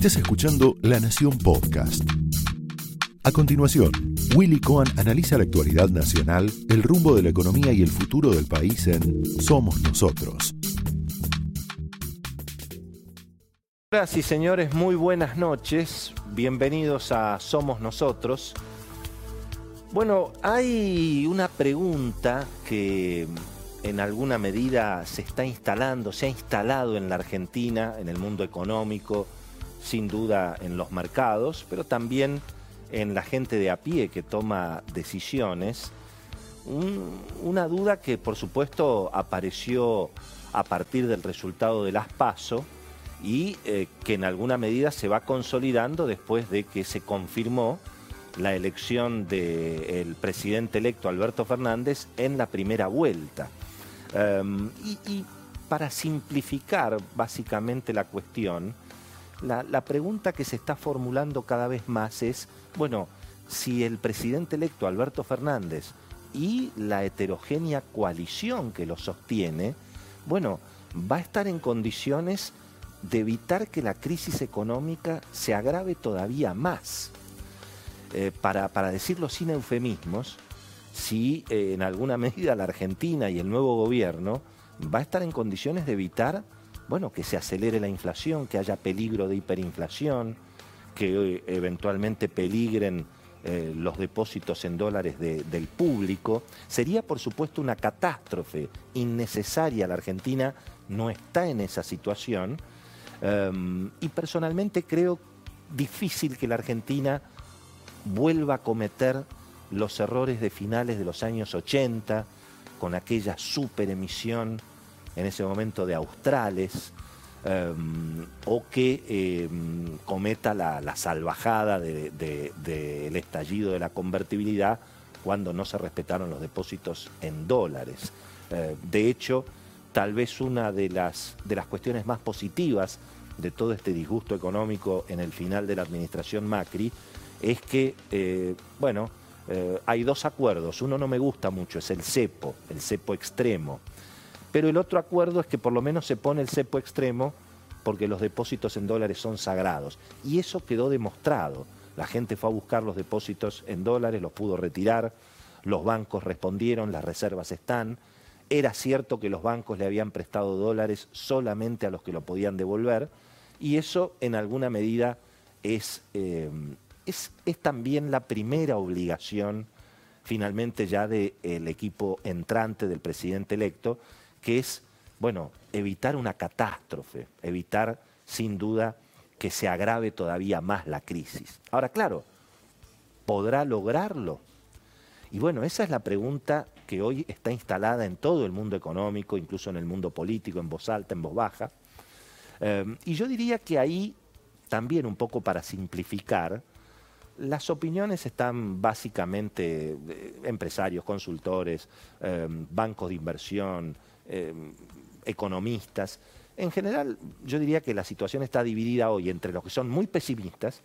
Estás escuchando La Nación Podcast. A continuación, Willy Cohen analiza la actualidad nacional, el rumbo de la economía y el futuro del país en Somos Nosotros. Señoras y señores, muy buenas noches. Bienvenidos a Somos Nosotros. Bueno, hay una pregunta que en alguna medida se está instalando, se ha instalado en la Argentina, en el mundo económico, sin duda en los mercados, pero también en la gente de a pie que toma decisiones. una duda que por supuesto apareció a partir del resultado de las PASO y eh, que en alguna medida se va consolidando después de que se confirmó la elección del presidente electo Alberto Fernández en la primera vuelta. Em, y, para simplificar básicamente la cuestión, la, pregunta que se está formulando cada vez más es, bueno, si el presidente electo Alberto Fernández y la heterogénea coalición que lo sostiene, bueno, va a estar en condiciones de evitar que la crisis económica se agrave todavía más. Eh, para, para decirlo sin eufemismos, si eh, en alguna medida la Argentina y el nuevo gobierno va a estar en condiciones de evitar, bueno, que se acelere la inflación, que haya peligro de hiperinflación, que eh, eventualmente peligren eh, los depósitos en dólares del público. Sería, por supuesto, una catástrofe innecesaria. La Argentina no está en esa situación. Em, y personalmente creo difícil que la Argentina vuelva a cometer los errores de finales de los años 80, con aquella super emisión en ese momento de australes, em, o que em, cometa la, salvajada del estallido de la convertibilidad cuando no se respetaron los depósitos en dólares. Eh, de hecho, tal vez una de las, de las cuestiones más positivas de todo este disgusto económico en el final de la administración Macri es que, eh, bueno, eh, hay dos acuerdos. Uno no me gusta mucho, es el cepo, el cepo extremo. Pero el otro acuerdo es que por lo menos se pone el cepo extremo porque los depósitos en dólares son sagrados. Y eso quedó demostrado. La gente fue a buscar los depósitos en dólares, los pudo retirar, los bancos respondieron, las reservas están. Era cierto que los bancos le habían prestado dólares solamente a los que lo podían devolver y eso en alguna medida es, eh, es, también la primera obligación finalmente ya del equipo entrante del presidente electo, que es, bueno, evitar una catástrofe, evitar sin duda que se agrave todavía más la crisis. Ahora, claro, ¿podrá lograrlo? Y bueno, esa es la pregunta que hoy está instalada en todo el mundo económico, incluso en el mundo político, en voz alta, en voz baja. Eh, y yo diría que ahí, también un poco para simplificar, las opiniones están básicamente eh, empresarios, consultores, em, bancos de inversión, em, economistas. En general, yo diría que la situación está dividida hoy entre los que son muy pesimistas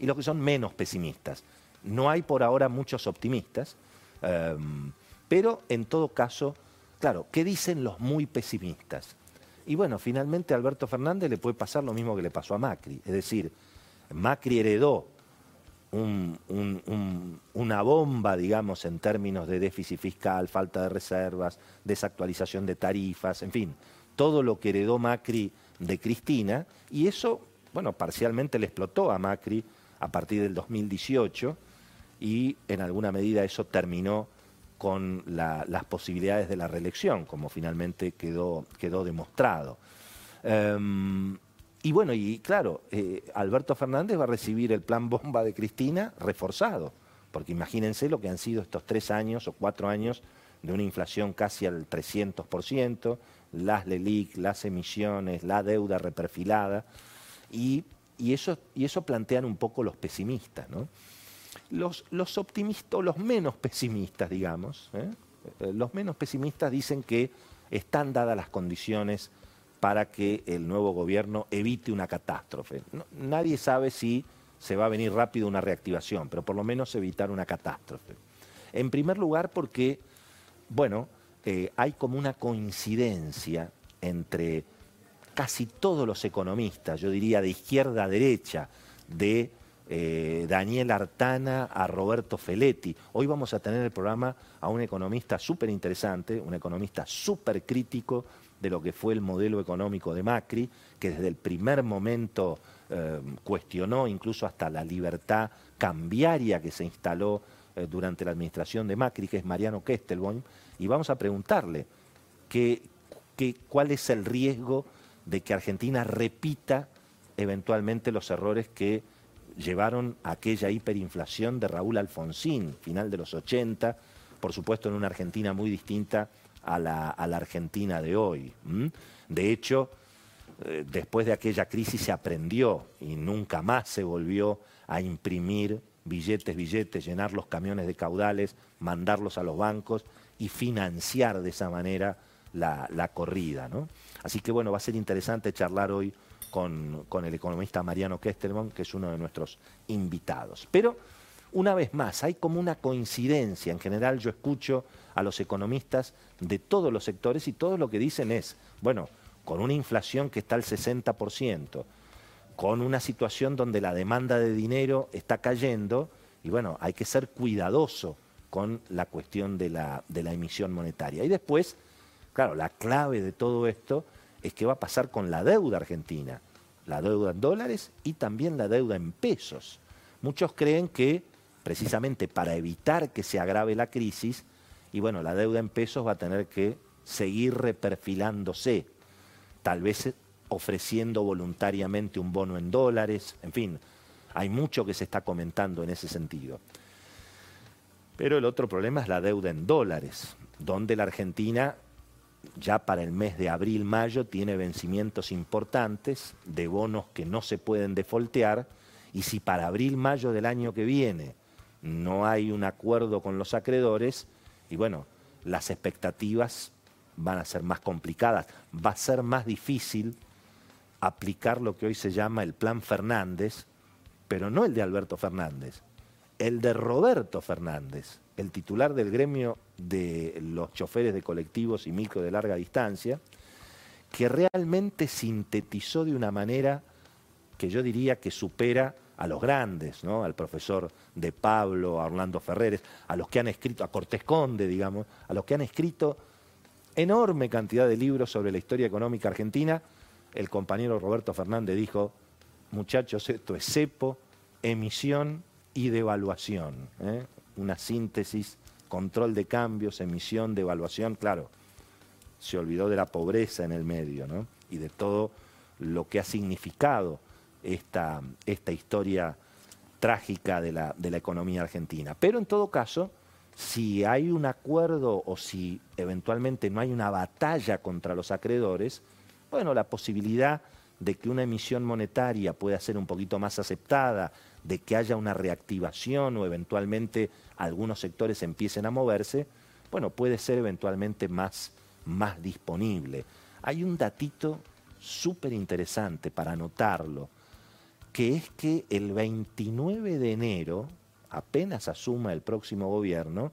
y los que son menos pesimistas. No hay por ahora muchos optimistas, em, pero en todo caso, claro, ¿qué dicen los muy pesimistas? Y bueno, finalmente a Alberto Fernández le puede pasar lo mismo que le pasó a Macri. Es decir, Macri heredó una bomba, digamos, en términos de déficit fiscal, falta de reservas, desactualización de tarifas, en fin, todo lo que heredó Macri de Cristina, y eso, bueno, parcialmente le explotó a Macri a partir del 2018, y en alguna medida eso terminó con las posibilidades de la reelección, como finalmente quedó, demostrado. Em, y bueno, y claro, eh, Alberto Fernández va a recibir el plan bomba de Cristina reforzado, porque imagínense lo que han sido estos tres años o cuatro años de una inflación casi al 300%, las LELIC, las emisiones, la deuda reperfilada, y, eso, y eso plantean un poco los pesimistas. ¿no? Los, los optimistas, los menos pesimistas, digamos, ¿eh? Eh, los menos pesimistas dicen que están dadas las condiciones para que el nuevo gobierno evite una catástrofe. nadie sabe si se va a venir rápido una reactivación, pero por lo menos evitar una catástrofe. En primer lugar porque, bueno, eh, hay como una coincidencia entre casi todos los economistas, yo diría de izquierda a derecha, de eh, Daniel Artana a Roberto Feletti. Hoy vamos a tener el programa a un economista súper interesante, un economista súper crítico de lo que fue el modelo económico de Macri, que desde el primer momento eh, cuestionó incluso hasta la libertad cambiaria que se instaló eh, durante la administración de Macri, que es Mariano Kestelboim, y vamos a preguntarle cuál es el riesgo de que Argentina repita eventualmente los errores que llevaron a aquella hiperinflación de Raúl Alfonsín, final de los 80, por supuesto en una Argentina muy distinta a la, Argentina de hoy. De hecho, eh, después de aquella crisis se aprendió y nunca más se volvió a imprimir billetes, billetes, llenar los camiones de caudales, mandarlos a los bancos y financiar de esa manera la, la corrida. ¿no? Así que bueno, va a ser interesante charlar hoy con, el economista Mariano Kesterman, que es uno de nuestros invitados. Pero, una vez más, hay como una coincidencia. En general yo escucho a los economistas de todos los sectores y todo lo que dicen es, bueno, con una inflación que está al 60%, con una situación donde la demanda de dinero está cayendo, y bueno, hay que ser cuidadoso con la cuestión de la, de la emisión monetaria. Y después, claro, la clave de todo esto es qué va a pasar con la deuda argentina, la deuda en dólares y también la deuda en pesos. Muchos creen que precisamente para evitar que se agrave la crisis, y bueno, la deuda en pesos va a tener que seguir reperfilándose, tal vez ofreciendo voluntariamente un bono en dólares, en fin, hay mucho que se está comentando en ese sentido. Pero el otro problema es la deuda en dólares, donde la Argentina ya para el mes de abril-mayo tiene vencimientos importantes de bonos que no se pueden defoltear y si para abril-mayo del año que viene no hay un acuerdo con los acreedores, y bueno, las expectativas van a ser más complicadas, va a ser más difícil aplicar lo que hoy se llama el plan Fernández, pero no el de Alberto Fernández, el de Roberto Fernández, el titular del gremio de los choferes de colectivos y micro de larga distancia, que realmente sintetizó de una manera que yo diría que supera a los grandes, ¿no? al profesor de Pablo, a Orlando Ferreres, a los que han escrito, a Cortés Conde, digamos, a los que han escrito enorme cantidad de libros sobre la historia económica argentina, el compañero Roberto Fernández dijo, muchachos, esto es cepo, emisión y devaluación. ¿eh? Una síntesis, control de cambios, emisión, devaluación, claro. Se olvidó de la pobreza en el medio ¿no? y de todo lo que ha significado esta, esta historia trágica de la, de la economía argentina. Pero en todo caso, si hay un acuerdo o si eventualmente no hay una batalla contra los acreedores, bueno, la posibilidad de que una emisión monetaria pueda ser un poquito más aceptada, de que haya una reactivación o eventualmente algunos sectores empiecen a moverse, bueno, puede ser eventualmente más, más disponible. Hay un datito súper interesante para anotarlo, que es que el 29 de enero, apenas asuma el próximo gobierno,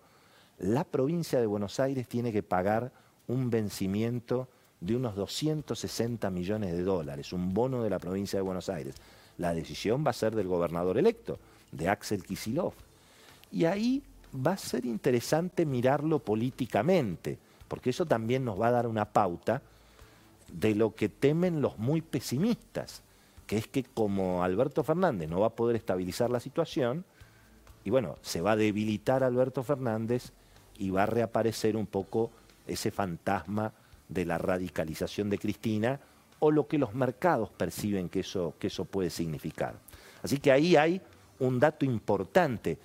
la provincia de Buenos Aires tiene que pagar un vencimiento de unos 260 millones de dólares, un bono de la provincia de Buenos Aires. La decisión va a ser del gobernador electo, de Axel Kisilov. Y ahí va a ser interesante mirarlo políticamente, porque eso también nos va a dar una pauta de lo que temen los muy pesimistas, que es que como Alberto Fernández no va a poder estabilizar la situación, y bueno, se va a debilitar Alberto Fernández y va a reaparecer un poco ese fantasma de la radicalización de Cristina o lo que los mercados perciben que eso, que eso puede significar. Así que ahí hay un dato importante.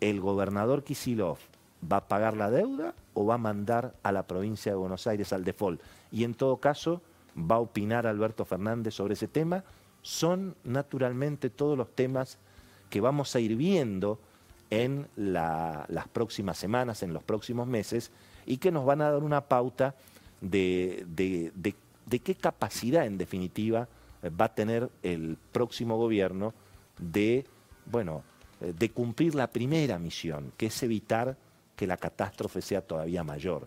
¿El gobernador Kisilov va a pagar la deuda o va a mandar a la provincia de Buenos Aires al default? Y en todo caso, ¿va a opinar Alberto Fernández sobre ese tema? Son naturalmente todos los temas que vamos a ir viendo en las próximas semanas, en los próximos meses, y que nos van a dar una pauta de, de, de de qué capacidad, en definitiva, va a tener el próximo gobierno de, bueno, de cumplir la primera misión, que es evitar que la catástrofe sea todavía mayor.